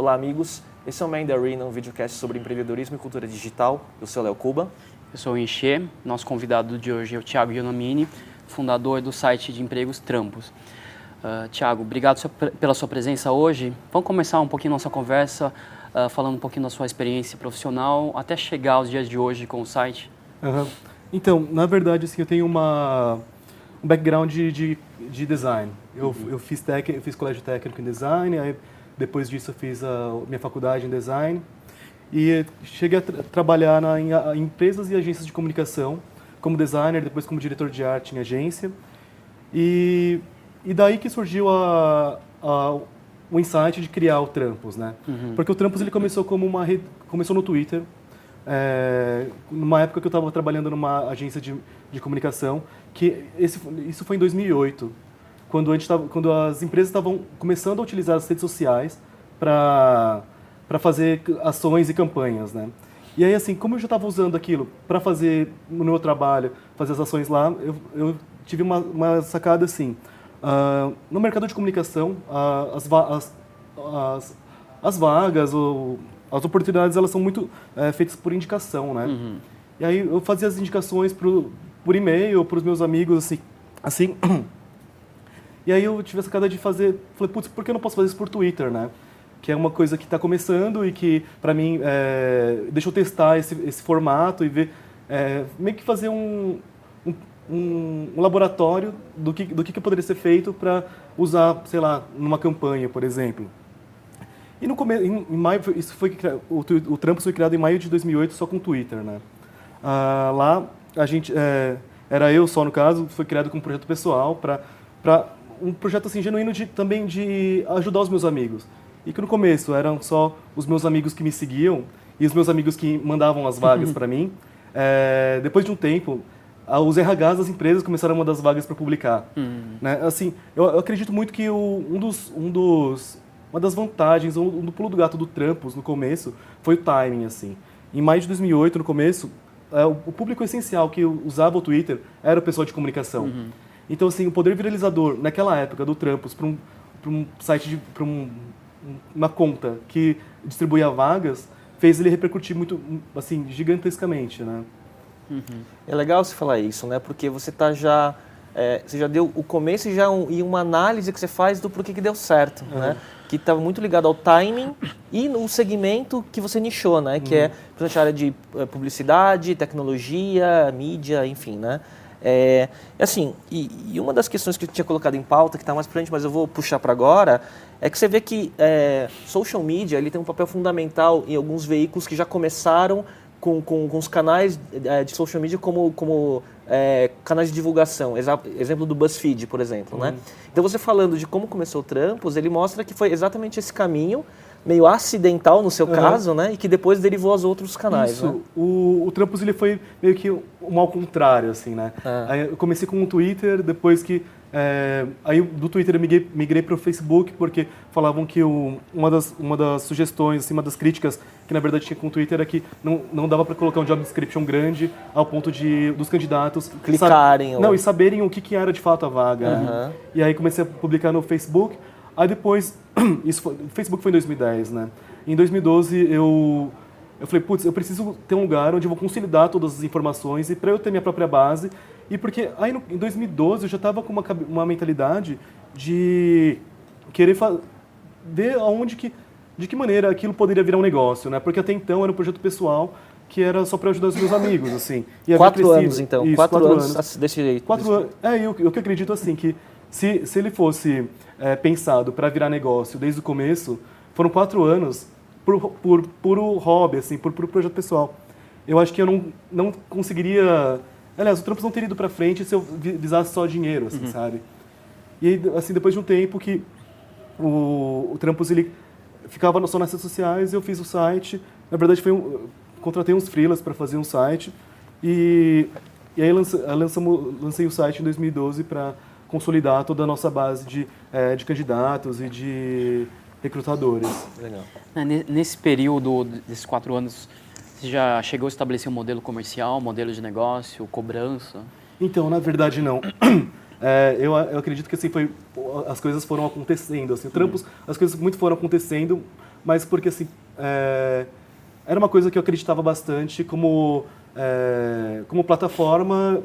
Olá, amigos. Esse é o Man Arena, um videocast sobre empreendedorismo e cultura digital. Eu sou o Léo Cuba. Eu sou o Enxê. Nosso convidado de hoje é o Thiago Ionamini, fundador do site de empregos Trampos. Uh, Thiago, obrigado pela sua presença hoje. Vamos começar um pouquinho nossa conversa uh, falando um pouquinho da sua experiência profissional até chegar aos dias de hoje com o site. Uhum. Então, na verdade, assim, eu tenho uma, um background de, de, de design. Eu, uhum. eu, fiz tec, eu fiz colégio técnico em design, aí depois disso eu fiz a minha faculdade em design e cheguei a tra trabalhar na, em, em, empresas e agências de comunicação como designer, depois como diretor de arte em agência. E, e daí que surgiu a, a, o insight de criar o Trampos, né? Uhum. Porque o Trampos ele começou como uma rede, começou no Twitter, é, numa época que eu estava trabalhando numa agência de, de comunicação, que esse, isso foi em 2008, quando, a gente tava, quando as empresas estavam começando a utilizar as redes sociais para fazer ações e campanhas, né? E aí, assim, como eu já estava usando aquilo para fazer no meu trabalho, fazer as ações lá, eu, eu tive uma, uma, sacada assim. Uh, no mercado de comunicação, uh, as, as, as, as, vagas ou as oportunidades, elas são muito é, feitas por indicação, né? Uhum. E aí eu fazia as indicações pro, por e-mail para os meus amigos, assim, assim. E aí eu tive a sacada de fazer, falei, putz, por que eu não posso fazer isso por Twitter, né? Que é uma coisa que está começando e que, para mim, é, deixa eu testar esse, esse formato e ver, é, meio que fazer um, um, um, laboratório do que, do que poderia ser feito para usar, sei lá, numa campanha, por exemplo. E no começo, em, em maio, isso foi o, o Trump foi criado em maio de 2008 só com o Twitter, né? Ah, lá a gente é, era eu só no caso, foi criado com um projeto pessoal para um projeto assim genuíno de também de ajudar os meus amigos. E que no começo eram só os meus amigos que me seguiam e os meus amigos que mandavam as vagas para mim. É, depois de um tempo, os RHs das empresas começaram a mandar as vagas para publicar. Uhum. Né? Assim, eu, eu, acredito muito que o, um dos, um dos uma das vantagens, um, do pulo do gato do Trampos no começo foi o timing, assim. Em maio de 2008, no começo, é, o, o, público essencial que usava o Twitter era o pessoal de comunicação. Uhum. Então, assim, o poder viralizador naquela época do Trampos para um, um site, para um, uma conta que distribuía vagas, fez ele repercutir muito, assim, gigantescamente, né? Uhum. É legal você falar isso, né? Porque você tá já é, você já deu o começo e já um, e uma análise que você faz do porquê que deu certo, uhum. né? Que estava muito ligado ao timing e no segmento que você nichou, né? Que é, uhum. é, principalmente a área de é, publicidade, tecnologia, mídia, enfim, né? É, assim, e, e, uma das questões que eu tinha colocado em pauta, que está mais frente, mas eu vou puxar para agora, é que você vê que é, social media ele tem um papel fundamental em alguns veículos que já começaram com, com, com os canais é, de social media como, como é, canais de divulgação. Exemplo do BuzzFeed, por exemplo. Né? Uhum. Né? Então, você falando de como começou o Trampos, ele mostra que foi exatamente esse caminho, meio acidental no seu uhum. caso, né? E que depois derivou aos outros canais. Isso. Né? O, o Trampos ele foi meio que um ao contrário, assim, né? Ah. eu comecei com o Twitter, depois que é, aí do Twitter eu migrei, migrei para o Facebook porque falavam que o, uma, das, uma das sugestões, assim, uma das críticas que na verdade tinha com o Twitter é que não, não dava para colocar um job description grande ao ponto de dos candidatos clicarem ou... não e saberem o que, que era de fato a vaga. Uhum. E aí comecei a publicar no Facebook. Aí depois, isso foi, Facebook foi em 2010, né? Em 2012 eu eu falei, putz, eu preciso ter um lugar onde eu vou consolidar todas as informações e para eu ter minha própria base e porque aí no, em 2012 eu já estava com uma, uma mentalidade de querer ver aonde que, de que maneira aquilo poderia virar um negócio, né? Porque até então era um projeto pessoal que era só para ajudar os meus amigos, assim. Quatro anos, então. Isso, quatro, quatro anos, anos desse jeito. Quatro desse... anos. É, eu, eu que acredito, assim, que se, se ele fosse é, pensado para virar negócio desde o começo, foram quatro anos por, por puro hobby, assim, por puro projeto pessoal. Eu acho que eu não, não conseguiria Aliás, o Trampos não teria ido para frente se eu visasse só dinheiro, assim, uhum. sabe? E assim, depois de um tempo que o, o Trampos, ele ficava só nas redes sociais, eu fiz o site. Na verdade, foi um, contratei uns freelas para fazer um site. E, e aí lance, lançamos, lancei o site em 2012 para consolidar toda a nossa base de, é, de candidatos e de recrutadores. Legal. É, nesse período desses quatro anos, você já chegou a estabelecer um modelo comercial, modelo de negócio, cobrança? Então, na verdade, não. É, eu, eu, acredito que assim foi as coisas foram acontecendo assim trampos as coisas muito foram acontecendo mas porque assim é, era uma coisa que eu acreditava bastante como é, como plataforma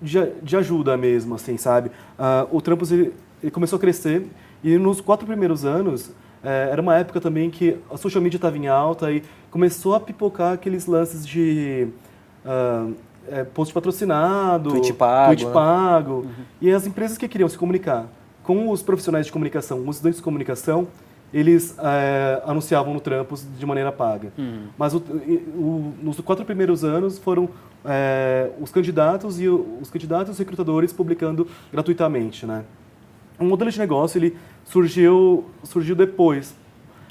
de, de, ajuda mesmo, assim, sabe? Uh, o Trampos ele, ele, começou a crescer e nos quatro primeiros anos é, era uma época também que a social media estava em alta e começou a pipocar aqueles lances de uh, é, post patrocinado, tweet pago, tweet né? pago uhum. e as empresas que queriam se comunicar com os profissionais de comunicação, os estudantes de comunicação, eles é, anunciavam no Trampos de maneira paga. Uhum. Mas o, o, nos quatro primeiros anos foram é, os candidatos e o, os candidatos e os recrutadores publicando gratuitamente, né? O modelo de negócio ele surgiu surgiu depois,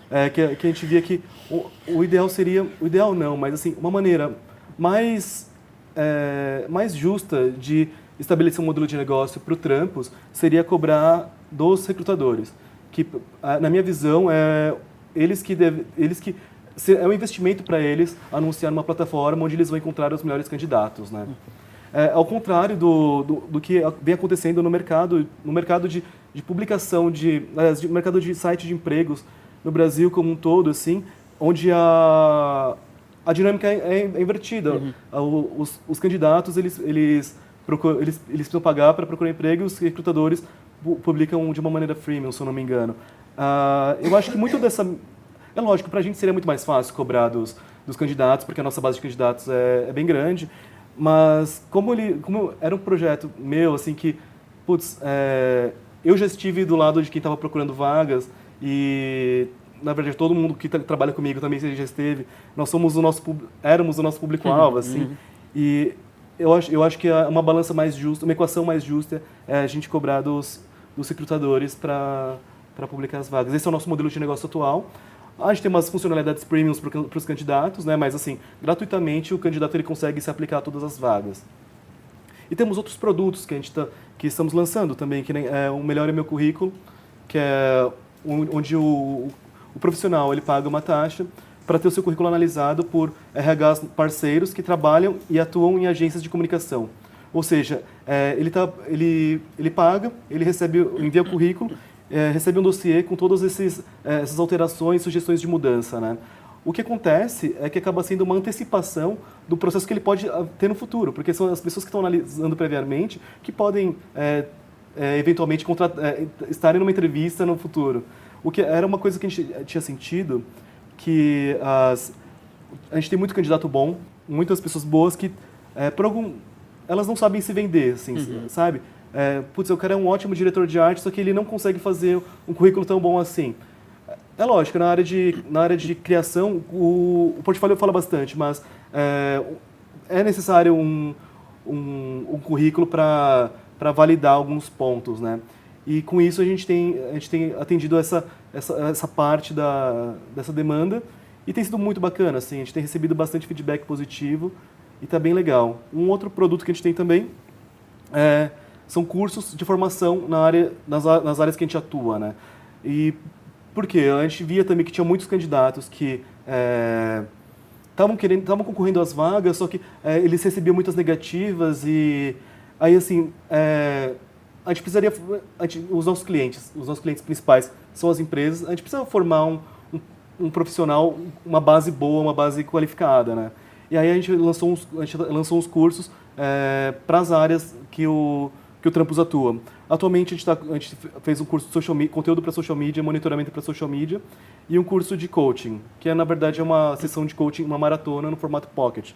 é, que, que, a gente via que o, o, ideal seria o ideal não, mas assim uma maneira mais mais justa de estabelecer um modelo de negócio para o Trampos seria cobrar dos recrutadores que na minha visão é eles que deve, eles que é um investimento para eles anunciar numa plataforma onde eles vão encontrar os melhores candidatos, né? É, ao contrário do, do, do, que vem acontecendo no mercado, no mercado de, de publicação de, de mercado de site de empregos no Brasil como um todo, assim, onde a, a dinâmica é, é invertida. Uhum. Os, os, candidatos eles eles, procuram, eles eles precisam pagar para procurar emprego, os recrutadores publicam de uma maneira freemium, se eu não me engano. Uh, eu acho que muito dessa... É lógico, para a gente seria muito mais fácil cobrar dos, dos candidatos, porque a nossa base de candidatos é, é bem grande, mas como, ele, como era um projeto meu, assim, que, putz, é, eu já estive do lado de quem estava procurando vagas e na verdade todo mundo que trabalha comigo também já esteve nós somos o nosso éramos o nosso público alvo assim uhum. e eu acho eu acho que é uma balança mais justa uma equação mais justa é a gente cobrar dos dos recrutadores para publicar as vagas. Esse é o nosso modelo de negócio atual. A gente tem umas funcionalidades premiums para os candidatos, né? mas assim, gratuitamente o candidato ele consegue se aplicar a todas as vagas. E temos outros produtos que a gente tá, que estamos lançando também, que é o Melhor é Meu Currículo, que é onde o, o profissional ele paga uma taxa para ter o seu currículo analisado por RH parceiros que trabalham e atuam em agências de comunicação. Ou seja, é, ele, tá, ele, ele paga, ele recebe, envia o currículo, é, recebe um dossiê com todas esses, é, essas alterações, sugestões de mudança. Né? O que acontece é que acaba sendo uma antecipação do processo que ele pode ah, ter no futuro, porque são as pessoas que estão analisando previamente que podem é, é, eventualmente é, estarem numa entrevista no futuro. O que era uma coisa que a gente tinha sentido que as, a gente tem muito candidato bom, muitas pessoas boas que por algum elas não sabem se vender, assim, uhum. sabe? É, putz, eu quero é um ótimo diretor de arte, só que ele não consegue fazer um currículo tão bom assim. É lógico, na área de, na área de criação, o, o portfólio fala bastante, mas é, é necessário um, um, um currículo para validar alguns pontos, né? E com isso a gente tem, a gente tem atendido essa, essa, essa parte da, dessa demanda e tem sido muito bacana, assim, a gente tem recebido bastante feedback positivo e está bem legal. Um outro produto que a gente tem também é, são cursos de formação na área, nas, nas áreas que a gente atua, né? E por quê? A gente via também que tinha muitos candidatos que estavam é, querendo, estavam concorrendo às vagas, só que é, eles recebiam muitas negativas e aí assim é, a gente precisaria, a gente, os nossos clientes, os nossos clientes principais são as empresas, a gente precisa formar um, um, um profissional, uma base boa, uma base qualificada, né? E aí a gente lançou uns, a gente lançou uns cursos é, para as áreas que o, que o Trampos atua. Atualmente a gente, tá, a gente fez um curso de social conteúdo para social media, monitoramento para social media e um curso de coaching, que é, na verdade é uma sessão de coaching, uma maratona no formato pocket.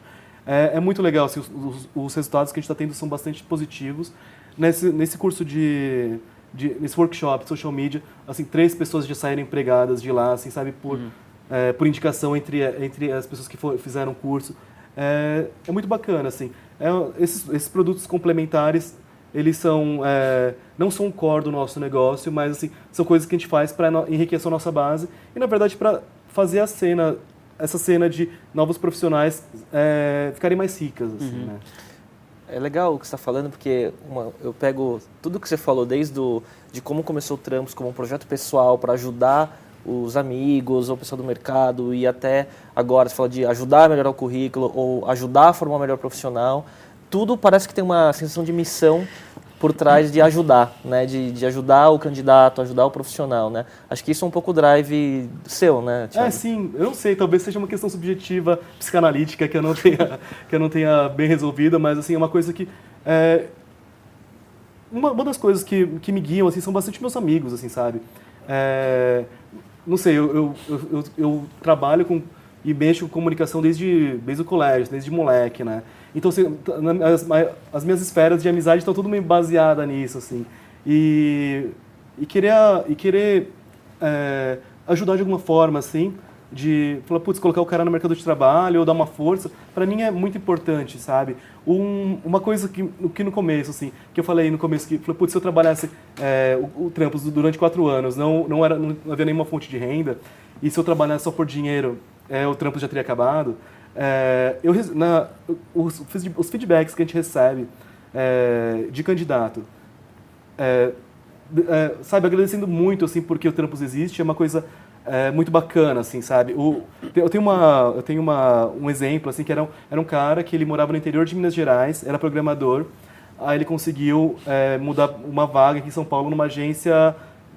É, é muito legal, assim, os, os, os, resultados que a gente está tendo são bastante positivos. Nesse, nesse curso de, de, nesse workshop social media, assim, três pessoas já saíram empregadas de lá, assim, sabe, por... Uhum é, por indicação entre, entre as pessoas que for, fizeram o curso. É, é, muito bacana, assim. É, esses, esses, produtos complementares, eles são, é, não são o core do nosso negócio, mas assim, são coisas que a gente faz para enriquecer a nossa base e, na verdade, para fazer a cena, essa cena de novos profissionais é, ficarem mais ricas, assim, uhum. né? É legal o que você está falando, porque uma, eu pego tudo que você falou, desde do, de como começou o Trampos como um projeto pessoal para ajudar os amigos, ou o pessoal do mercado, e até agora você fala de ajudar a melhorar o currículo, ou ajudar a formar um melhor profissional. Tudo parece que tem uma sensação de missão por trás de ajudar, né? De, de ajudar o candidato, ajudar o profissional, né? Acho que isso é um pouco o drive seu, né? Thiago? É, sim. Eu não sei, talvez seja uma questão subjetiva, psicanalítica, que eu não tenha, que eu não tenha bem resolvida, mas assim, é uma coisa que... É, uma, uma das coisas que, que me guiam, assim, são bastante meus amigos, assim, sabe? É, não sei, eu, eu, eu, eu, trabalho com e mexo com comunicação desde, desde o colégio, desde moleque, né? Então, assim, as, as minhas esferas de amizade estão tudo meio baseadas nisso, assim. E, e querer, e querer é, ajudar de alguma forma, assim, de falar, putz, colocar o cara no mercado de trabalho ou dar uma força, para mim é muito importante, sabe? Um, uma coisa que, que no começo, assim, que eu falei no começo, que falei, putz, se eu trabalhasse é, o, o Trampos durante quatro anos, não, não, era, não havia nenhuma fonte de renda, e se eu trabalhasse só por dinheiro, é, o trampo já teria acabado, é, eu, na, os, os, feedbacks que a gente recebe é, de candidato, é, é, sabe, agradecendo muito, assim, porque o Trampos existe, é uma coisa é, muito bacana, assim, sabe? O, eu tenho, uma, eu tenho uma, um exemplo, assim, que era um, era um cara que ele morava no interior de Minas Gerais, era programador, aí ele conseguiu é, mudar uma vaga aqui em São Paulo numa agência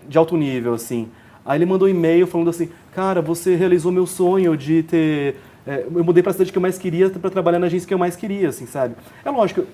de alto nível, assim. Aí ele mandou um e-mail falando assim, cara, você realizou meu sonho de ter... É, eu mudei para a cidade que eu mais queria para trabalhar na agência que eu mais queria, assim, sabe? É lógico,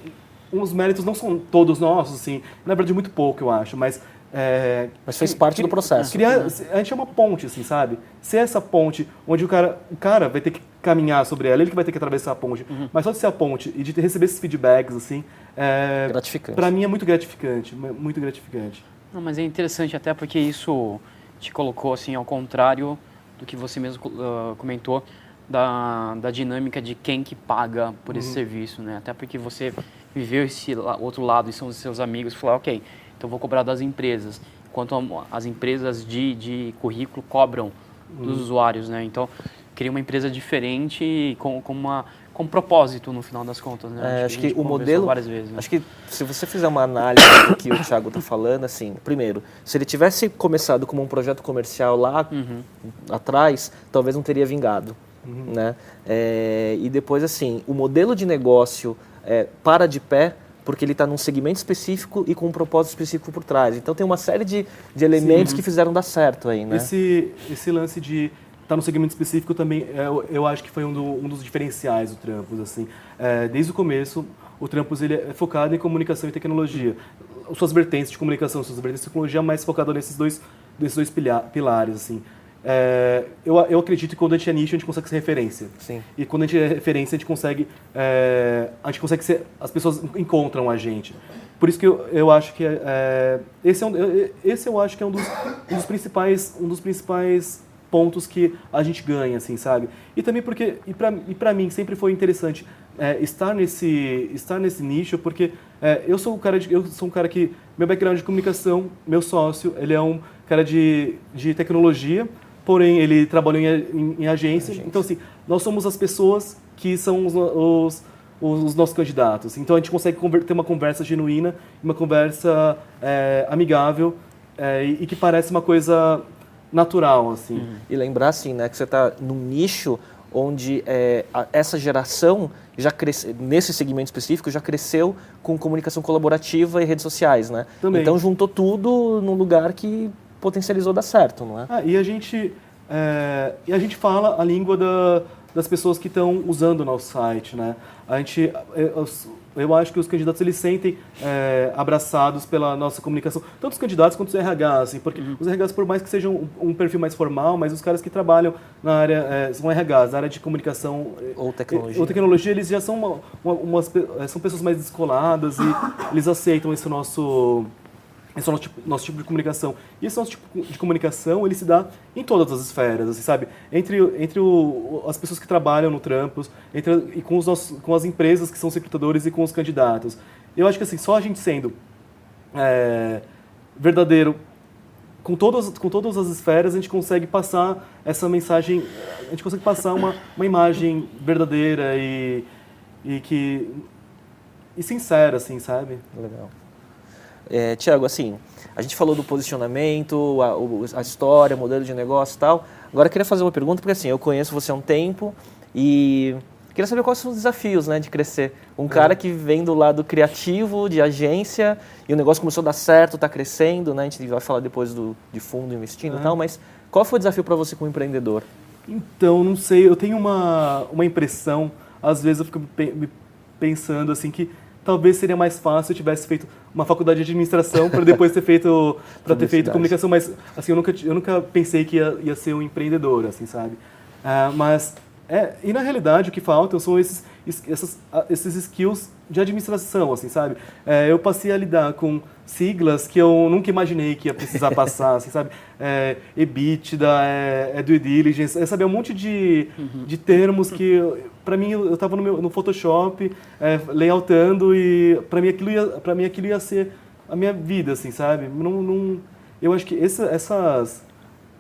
os méritos não são todos nossos, assim, na verdade muito pouco, eu acho, mas é, Mas fez parte do processo. Criar, né? A gente é uma ponte, assim, sabe? Ser essa ponte onde o cara, o cara vai ter que caminhar sobre ela, ele que vai ter que atravessar a ponte. Uhum. Mas só de ser a ponte e de receber esses feedbacks, assim, é, gratificante. Pra mim é muito gratificante, muito gratificante. Não, mas é interessante até porque isso te colocou, assim, ao contrário do que você mesmo uh, comentou, da, da dinâmica de quem que paga por esse uhum. serviço, né? Até porque você viveu esse outro lado e são os seus amigos, falou, ok, então, vou cobrar das empresas, enquanto as empresas de, de currículo cobram dos uhum. usuários, né? Então, cria uma empresa diferente com, com, uma, com um propósito no final das contas, né? É, acho, que, que o modelo, vezes, né? acho que se você fizer uma análise do que o Thiago está falando, assim, primeiro, se ele tivesse começado como um projeto comercial lá uhum. atrás, talvez não teria vingado, uhum. né? É, e depois, assim, o modelo de negócio é, para de pé porque ele está num segmento específico e com um propósito específico por trás. Então tem uma série de, de elementos Sim. que fizeram dar certo aí, né? Esse, esse lance de estar tá num segmento específico também, eu, é, eu acho que foi um, do, um, dos diferenciais do Trampos, assim. É, desde o começo, o Trampos ele é focado em comunicação e tecnologia. Suas vertentes de comunicação, suas vertentes de tecnologia, mais focado nesses dois, nesses dois pilares, assim. É, eu, eu acredito que quando a gente é nicho, a gente consegue ser referência. Sim. E quando a gente é referência, a gente consegue, é, a gente consegue ser, as pessoas encontram a gente. Por isso que eu, eu acho que é, esse, é um, esse eu acho que é um dos, um dos principais, um dos principais pontos que a gente ganha, assim, sabe? E também porque, e para e pra mim, sempre foi interessante é, estar, nesse, estar nesse nicho, porque é, eu, sou um cara de, eu sou um cara que, meu background de comunicação, meu sócio, ele é um cara de, de tecnologia, porém ele trabalhou em, em, em agência. agência. Então, assim, nós somos as pessoas que são os, os, os nossos candidatos. Então, a gente consegue ter uma conversa genuína, uma conversa é, amigável é, e, e, que parece uma coisa natural, assim. Uhum. E lembrar, assim, né, que você está num nicho onde é, a, essa geração já cresce, nesse segmento específico já cresceu com comunicação colaborativa e redes sociais, né? Também. Então juntou tudo num lugar que potencializou dar certo, não é? Ah, e a gente é, e a gente fala a língua da, das pessoas que estão usando o nosso site, né? A gente, eu, eu acho que os candidatos eles sentem é, abraçados pela nossa comunicação, tanto os candidatos quanto os RH, assim, porque uhum. os RHs por mais que sejam um, um, perfil mais formal, mas os caras que trabalham na área é, são RHs, na área de comunicação ou tecnologia, ou tecnologia eles já são uma, uma, umas, são pessoas mais descoladas e eles aceitam esse nosso esse é o nosso tipo, nosso tipo de comunicação. E esse nosso tipo de comunicação, ele se dá em todas as esferas, assim, sabe? Entre, entre o, as pessoas que trabalham no Trampos, entre, e com, os nossos, com as empresas que são recrutadores e com os candidatos. Eu acho que, assim, só a gente sendo é, verdadeiro com todas, com todas as esferas, a gente consegue passar essa mensagem, a gente consegue passar uma, uma imagem verdadeira e, e que... e sincera, assim, sabe? Legal. É, Tiago, assim, a gente falou do posicionamento, a, a história, modelo de negócio e tal. Agora eu queria fazer uma pergunta, porque assim, eu conheço você há um tempo e Queria saber quais são os desafios né, de crescer. Um cara que vem do lado criativo, de agência, e o negócio começou a dar certo, está crescendo, né? A gente vai falar depois do, de fundo investindo e tal, mas qual foi o desafio para você como empreendedor? Então, não sei, eu tenho uma, uma impressão, às vezes eu fico pensando assim que talvez seria mais fácil se eu tivesse feito uma faculdade de administração para depois ter feito para ter feito comunicação, mas assim eu nunca eu nunca pensei que ia, ia ser um empreendedor, assim, sabe? Uh, mas é, e na realidade o que falta são esses, esses, esses skills de administração, assim, sabe? É, eu passei a lidar com siglas que eu nunca imaginei que ia precisar passar, assim, sabe? É, EBITDA, é, é due diligence, é saber um monte de, uhum. de termos que, para mim, eu estava no, meu, no Photoshop, é, layoutando e para mim, aquilo ia, mim aquilo ia ser a minha vida, assim, sabe? Não, não, eu acho que essa, essas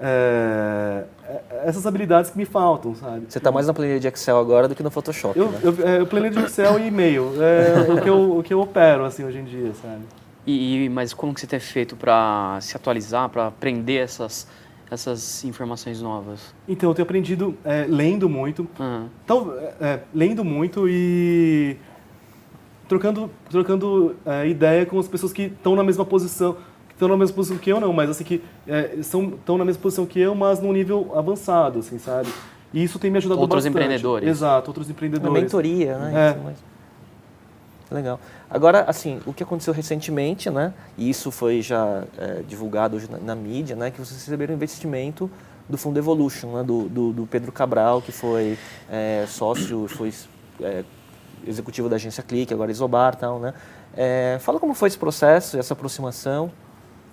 é, é, essas habilidades que me faltam, sabe? Você está mais na planilha de Excel agora do que no Photoshop, eu, né? eu, é, eu planilha de Excel e e-mail, é o, que eu, o que eu opero, assim, hoje em dia, sabe? E, e mas como que você tem feito para se atualizar, para aprender essas, essas informações novas? Então, eu tenho aprendido é, lendo muito, uhum. então, é, lendo muito e trocando, trocando ideia com as pessoas que estão na mesma posição, estão na mesma posição que eu, não, mas assim, que é, são, estão na mesma posição que eu, mas num nível avançado, assim, sabe? E isso tem me ajudado outros bastante. Outros empreendedores. Exato, outros empreendedores. Uma mentoria, né? É. Mas... Legal. Agora, assim, o que aconteceu recentemente, né? E isso foi já é, divulgado hoje na, na, mídia, né? Que vocês receberam investimento do Fundo Evolution, né? Do, do, do Pedro Cabral, que foi é, sócio, foi é, executivo da agência Clique, agora Isobar, tal, né? É, fala como foi esse processo, essa aproximação.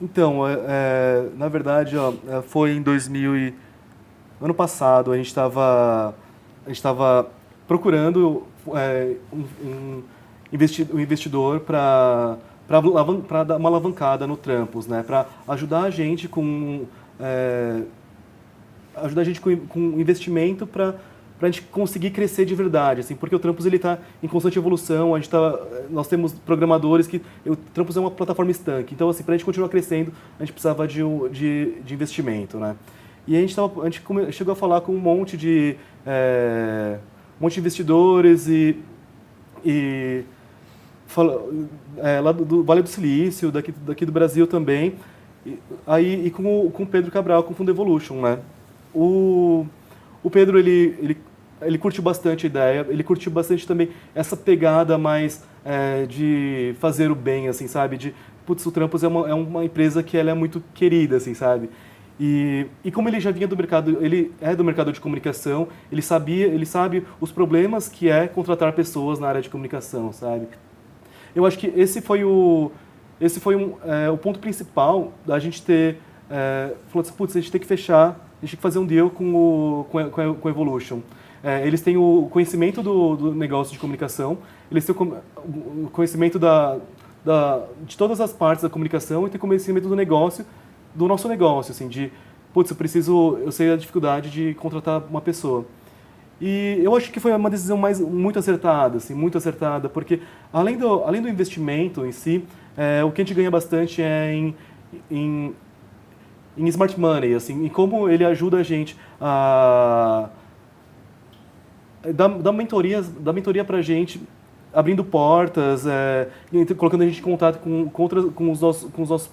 Então, é, é, na verdade, ó, é, foi em 2000 e... ano passado a gente estava a gente estava procurando é, um, um, investidor para para dar uma alavancada no Trampos, né? Para ajudar a gente com é, ajudar a gente com, com investimento para para a gente conseguir crescer de verdade, assim, porque o Trampos ele está em constante evolução, a gente tá, nós temos programadores que o Trampos é uma plataforma estanque, então assim para a gente continuar crescendo a gente precisava de, de, de investimento, né? E a gente, tava, a gente chegou a falar com um monte de é, um monte de investidores e, e fala, é, lá do, do, Vale do Silício, daqui, daqui do Brasil também, e, aí e com o com Pedro Cabral com o Fundo Evolution, né? O o Pedro, ele, ele, ele curtiu bastante a ideia, ele curtiu bastante também essa pegada mais é, de fazer o bem, assim, sabe? De, putz, o Trampos é uma, é uma empresa que ela é muito querida, assim, sabe? E, e como ele já vinha do mercado, ele é do mercado de comunicação, ele sabia, ele sabe os problemas que é contratar pessoas na área de comunicação, sabe? Eu acho que esse foi o, esse foi um, é, o ponto principal da gente ter, é, falou assim, putz, a gente tem que fechar a gente tem que fazer um deal com o com, com, com Evolution. É, eles têm o conhecimento do, do, negócio de comunicação, eles têm o conhecimento da, da, de todas as partes da comunicação e têm conhecimento do negócio, do nosso negócio, assim, de, putz, eu preciso, eu sei a dificuldade de contratar uma pessoa. E eu acho que foi uma decisão mais muito acertada, assim, muito acertada, porque além do, além do investimento em si, é, o que a gente ganha bastante é em, em em smart money, assim, e como ele ajuda a gente a dar, dar mentoria, dar mentoria para gente, abrindo portas, é, colocando a gente em contato com, com, outras, com os nossos, com os nossos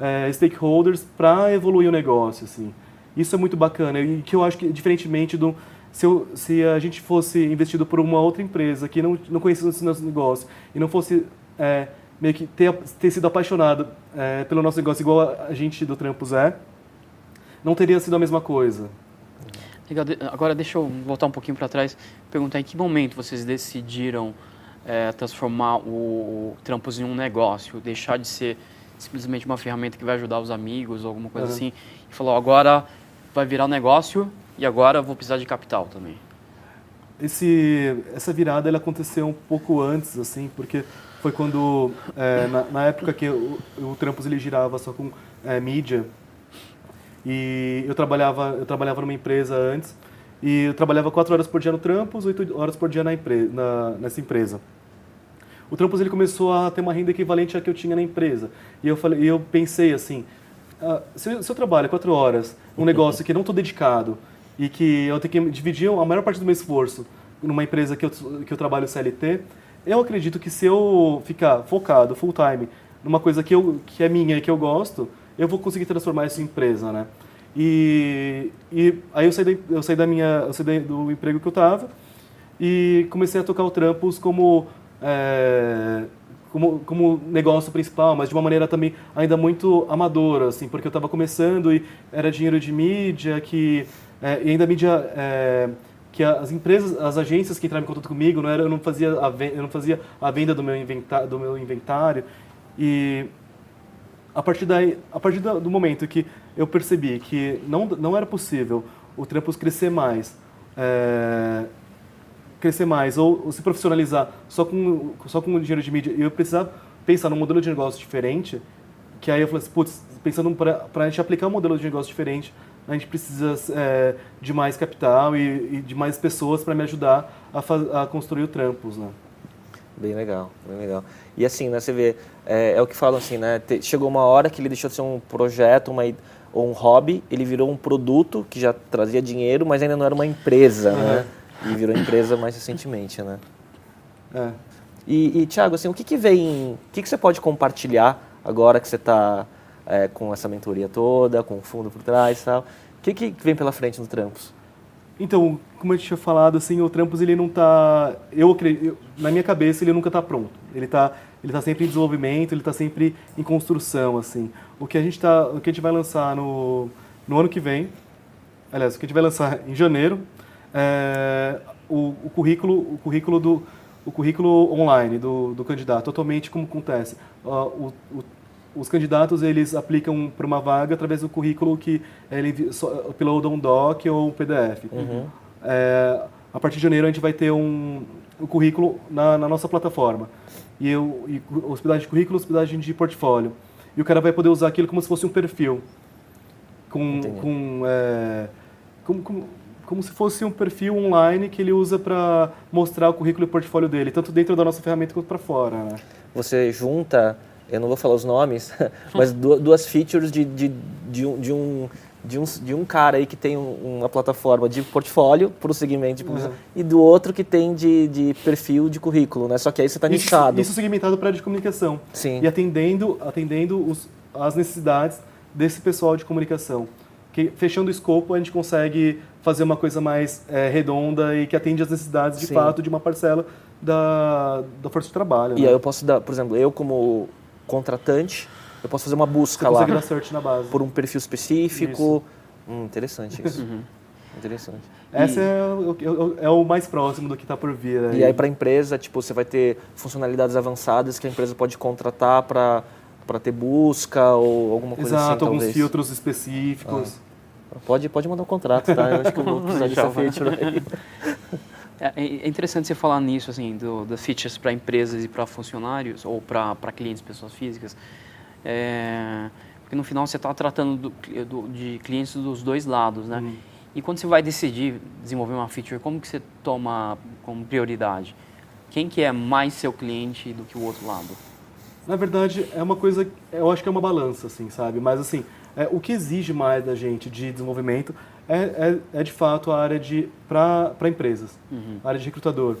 é, stakeholders para evoluir o negócio, assim. Isso é muito bacana e que eu acho que, diferentemente do se, eu, se a gente fosse investido por uma outra empresa que não, não conhecesse o nosso negócio e não fosse é, meio que ter, ter sido apaixonado é, pelo nosso negócio igual a, gente do Trampos é, não teria sido a mesma coisa. Legal. Agora deixa eu voltar um pouquinho para trás, perguntar em que momento vocês decidiram é, transformar o, o Trampos em um negócio, deixar de ser simplesmente uma ferramenta que vai ajudar os amigos ou alguma coisa uhum. assim, e falou agora vai virar um negócio e agora vou precisar de capital também. Esse, essa virada ela aconteceu um pouco antes, assim, porque foi quando, é, na, na, época que o, Trampos ele girava só com é, mídia, e eu trabalhava, eu trabalhava numa empresa antes, e eu trabalhava quatro horas por dia no Trampos, oito horas por dia na, empre na nessa empresa. O Trampos ele começou a ter uma renda equivalente à que eu tinha na empresa. E eu, falei, eu pensei assim, ah, se, eu, se eu trabalho quatro horas num negócio que não estou dedicado, e que eu tenho que dividir a maior parte do meu esforço numa empresa que eu, que eu trabalho CLT, eu acredito que se eu ficar focado, full time, numa coisa que, eu, que é minha e que eu gosto, eu vou conseguir transformar em empresa, né? E, e aí eu saí, da, eu saí da minha, eu saí do emprego que eu estava e comecei a tocar o Trampos como, é, como, como negócio principal, mas de uma maneira também ainda muito amadora, assim, porque eu estava começando e era dinheiro de mídia, que, é, e ainda mídia... É, que as empresas, as agências que entraram em contato comigo, não era, eu não fazia a venda, eu não fazia a venda do meu inventário, do meu inventário. E a partir daí, a partir do momento que eu percebi que não não era possível o Trampos crescer mais, é, crescer mais ou, ou, se profissionalizar só com só com dinheiro de mídia, eu precisava pensar num modelo de negócio diferente, que aí eu falei assim, putz, pensando para a gente aplicar um modelo de negócio diferente, a gente precisa é, de mais capital e, e, de mais pessoas para me ajudar a, a, construir o Trampos, né? Bem legal, bem legal. E assim, né, você vê, é, é o que falam assim, né? Chegou uma hora que ele deixou de ser um projeto, uma ou um hobby, ele virou um produto que já trazia dinheiro, mas ainda não era uma empresa, né? E virou empresa mais recentemente, né? É. E, e Thiago, assim, o que, que vem, o que, que você pode compartilhar agora que você está é, com essa mentoria toda, com o fundo por trás e tal. O que, que vem pela frente no Trampos? Então, como eu tinha falado, assim, o Trampos ele não está, eu, eu, na minha cabeça ele nunca está pronto. Ele está, ele tá sempre em desenvolvimento, ele está sempre em construção, assim. O que a gente tá, o que a gente vai lançar no, no ano que vem, aliás, o que a gente vai lançar em janeiro, é o, o currículo, o currículo do o currículo online do, do candidato, totalmente como acontece. Uh, o, o os candidatos eles aplicam para uma vaga através do currículo que ele uploada um doc ou um PDF. Uhum. É, a partir de janeiro a gente vai ter um, um currículo na, na, nossa plataforma. E, eu, e hospedagem de currículo, hospedagem de portfólio. E o cara vai poder usar aquilo como se fosse um perfil. Com, com, é, como, como, como se fosse um perfil online que ele usa para mostrar o currículo e o portfólio dele, tanto dentro da nossa ferramenta quanto para fora. Né? Você junta eu não vou falar os nomes, mas duas features de, de, de, um, de, um, de, um, de um cara aí que tem uma plataforma de portfólio para o segmento de uhum. e do outro que tem de, de perfil de currículo, né? Só que aí você está nichado. Isso segmentado para a área de comunicação. Sim. E atendendo, atendendo os, as necessidades desse pessoal de comunicação. Que, fechando o escopo, a gente consegue fazer uma coisa mais é, redonda e que atende às necessidades de Sim. fato de uma parcela da, da força de trabalho. E né? aí eu posso dar, por exemplo, eu como contratante, eu posso fazer uma busca lá. dar search na base. Por um perfil específico. Hum, interessante isso. Uhum. Interessante. Essa é, o, é o mais próximo do que está por vir. Aí. E aí para a empresa, tipo, você vai ter funcionalidades avançadas que a empresa pode contratar para para ter busca ou alguma coisa Assim, Exato, assim, Exato, alguns talvez. filtros específicos. Ah. Pode, pode mandar um contrato, tá? Eu acho que eu vou precisar dessa feature aí. É, é interessante você falar nisso, assim, do, das features para empresas e para funcionários, ou para clientes, pessoas físicas. É, porque no final você está tratando do, do, de clientes dos dois lados, né? Uhum. E quando você vai decidir desenvolver uma feature, como que você toma como prioridade? Quem que é mais seu cliente do que o outro lado? Na verdade, é uma coisa, eu acho que é uma balança, assim, sabe? Mas, assim, é, o que exige mais da gente de desenvolvimento é, é, é de fato a área de para empresas, uhum. a área de recrutador.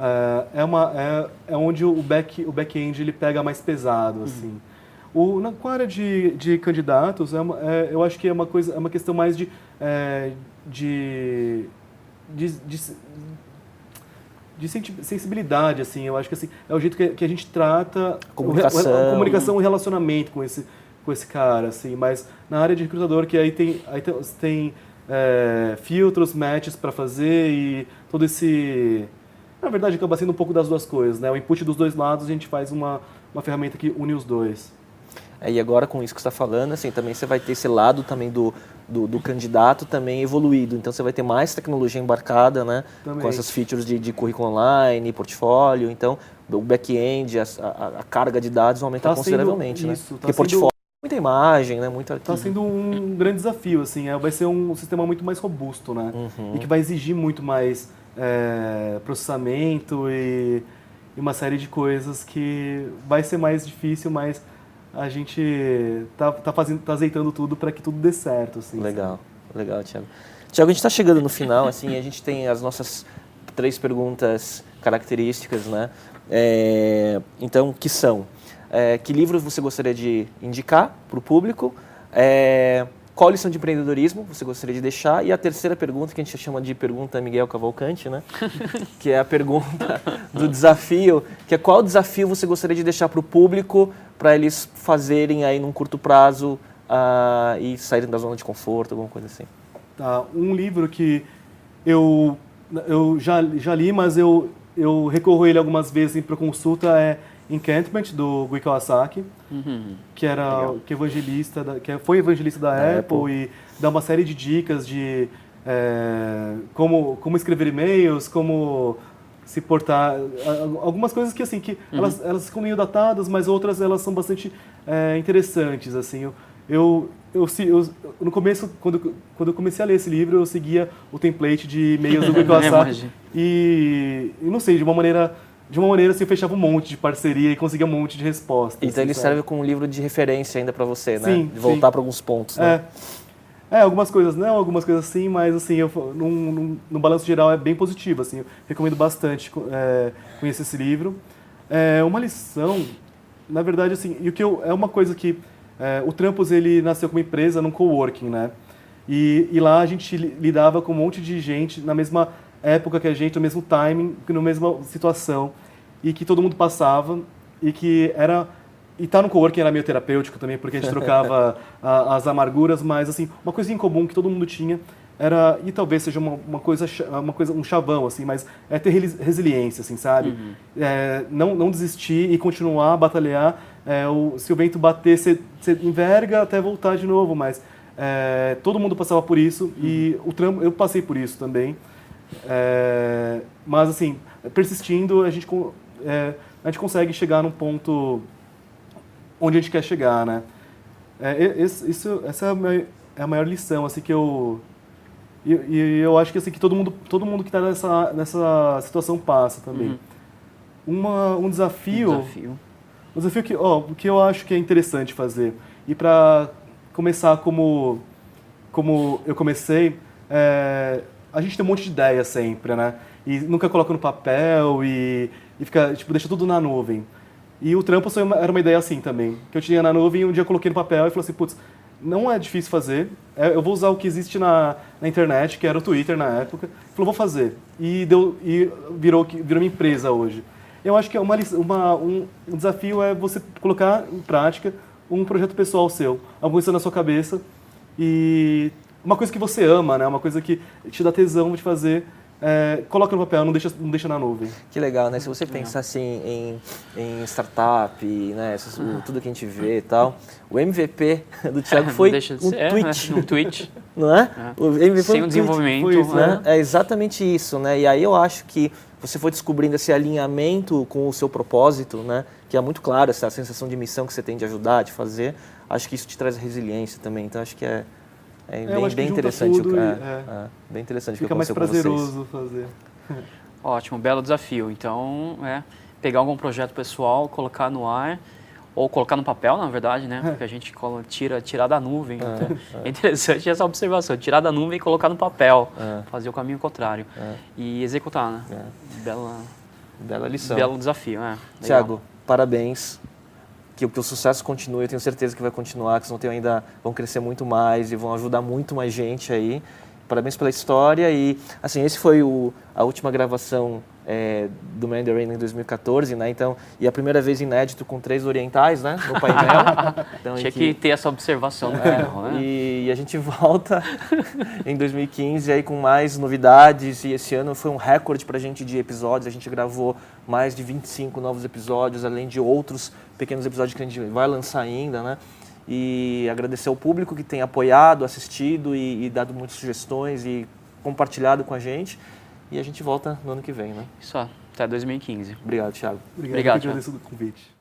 É, é, uma, é, é onde o back o back-end ele pega mais pesado, uhum. assim. O, na, com a área de, de candidatos, é, uma, é eu acho que é uma coisa, é uma questão mais de, é, de, de, de, de sensibilidade, assim. Eu acho que assim, é o jeito que, que a gente trata comunicação, o, a comunicação, o relacionamento com esse, com esse cara, assim. Mas na área de recrutador, que aí tem, aí tem, tem é, filtros, matches para fazer e todo esse... Na verdade, acaba sendo um pouco das duas coisas, né? O input dos dois lados, a gente faz uma, uma ferramenta que une os dois. É, e agora, com isso que você está falando, assim, também você vai ter esse lado também do, do, do, candidato também evoluído. Então, você vai ter mais tecnologia embarcada, né? Também. Com essas features de, de currículo online, portfólio. Então, o back-end, a, a, a, carga de dados vai aumentar tá consideravelmente, né? Isso, tá Porque portfólio muita imagem, né? Muita Está sendo um grande desafio, assim. É, vai ser um sistema muito mais robusto, né? Uhum. E que vai exigir muito mais é, processamento e, e, uma série de coisas que vai ser mais difícil, mas a gente tá, tá fazendo, tá azeitando tudo para que tudo dê certo, assim. Legal, legal, Tiago. Tiago, a gente está chegando no final, assim, a gente tem as nossas três perguntas características, né? É, então, que são? É, que livros você gostaria de indicar para o público? É, qual lição de empreendedorismo você gostaria de deixar? E a terceira pergunta, que a gente chama de pergunta Miguel Cavalcante, né? que é a pergunta do desafio, que é qual desafio você gostaria de deixar para o público para eles fazerem aí num curto prazo uh, e saírem da zona de conforto, alguma coisa assim. Tá, um livro que eu, eu já, já li, mas eu, eu recorro ele algumas vezes para consulta é Encampment, do Gui Kawasaki, uhum. que era que evangelista da, que foi evangelista da, da Apple, Apple, e dá uma série de dicas de é, como, como escrever e-mails, como se portar algumas coisas que assim que uhum. elas elas ficam meio datadas mas outras elas são bastante é, interessantes assim eu, eu, eu, eu, no começo quando, quando eu comecei a ler esse livro eu seguia o template de e-mails do Gui Kawasaki e, e não sei de uma maneira de uma maneira assim, eu fechava um monte de parceria e conseguia um monte de respostas. Então assim, ele sabe? serve como um livro de referência ainda para você, né? Sim, de voltar para alguns pontos, né? É. é. algumas coisas não, algumas coisas sim, mas assim, eu, num, num, no balanço geral é bem positivo, assim, eu recomendo bastante é, conhecer esse livro. É uma lição, na verdade, assim, e o que eu, é uma coisa que é, o Trampos ele nasceu como empresa num coworking, né? E, e lá a gente lidava com um monte de gente na mesma época que a gente, no mesmo timing, na mesma situação, e que todo mundo passava, e que era... E estar tá no coworking era meio terapêutico também, porque a gente trocava a, as amarguras, mas, assim, uma coisa em comum que todo mundo tinha era... E talvez seja uma, uma, coisa, uma coisa, um chavão, assim, mas é ter resiliência, assim, sabe? Uhum. É, não, não desistir e continuar a batalhar. É, o, se o vento bater, você enverga até voltar de novo, mas... É, todo mundo passava por isso uhum. e o trampo, eu passei por isso também. É, mas, assim, persistindo, a gente, é, a gente consegue chegar num ponto onde a gente quer chegar, né? É, isso, essa é a, maior, é a maior lição, assim, que eu... E, e, eu acho que, assim, que todo mundo, todo mundo que está nessa, nessa situação passa também. Uhum. Uma, um desafio... Um desafio. Um desafio que, ó, que eu acho que é interessante fazer. E para começar como, como eu comecei, é, a gente tem um monte de ideia sempre, né? E nunca coloca no papel e, e fica, tipo, deixa tudo na nuvem. E o trampo era uma ideia assim também, que eu tinha na nuvem e um dia eu coloquei no papel e falei assim, putz, não é difícil fazer, é, eu vou usar o que existe na, na internet, que era o Twitter na época, falou, vou fazer. E, deu, e virou, virou uma empresa hoje. Eu acho que é uma, uma, um, um desafio é você colocar em prática um projeto pessoal seu, alguma coisa na sua cabeça e uma coisa que você ama, né? Uma coisa que te dá tesão de fazer. É, coloca no papel, não deixa, não deixa na nuvem. Que legal, né? Se você pensar assim em, em startup, né? Tudo que a gente vê e tal, o MVP do Thiago foi um, ser, tweet. Né? um tweet. Não é? é. O MVP Sem o um desenvolvimento. Isso, né? É exatamente isso, né? E aí eu acho que você foi descobrindo esse alinhamento com o seu propósito, né? Que é muito claro, essa sensação de missão que você tem de ajudar, de fazer. Acho que isso te traz resiliência também. Então acho que é, é, bem, bem interessante. O, é, é, bem interessante Fica mais prazeroso fazer. Ótimo, belo desafio. Então, é pegar algum projeto pessoal, colocar no ar ou colocar no papel, na verdade, né? Porque a gente tira, tirar da nuvem. É, então, é. é interessante essa observação, tirar da nuvem e colocar no papel, é. fazer o caminho contrário é. e executar, né? É. Bela, bela lição. Belo desafio, é. Tiago, parabéns que, que o sucesso continue, eu tenho certeza que vai continuar, que vocês vão, ainda, vão crescer muito mais e vão ajudar muito mais gente aí. Parabéns pela história e, assim, esse foi o, a última gravação é, do Mandarin em 2014, né? Então, e a primeira vez inédito com três orientais, né? No painel. Então, Tinha que ter essa observação no é, né? E, e, a gente volta em 2015 aí com mais novidades e esse ano foi um recorde para a gente de episódios. A gente gravou mais de 25 novos episódios, além de outros pequenos episódios que a gente vai lançar ainda, né? E agradecer ao público que tem apoiado, assistido e, e dado muitas sugestões e compartilhado com a gente. E a gente volta no ano que vem, né? Isso, até 2015. Obrigado, Thiago. Obrigado, Obrigado Thiago. agradeço o convite.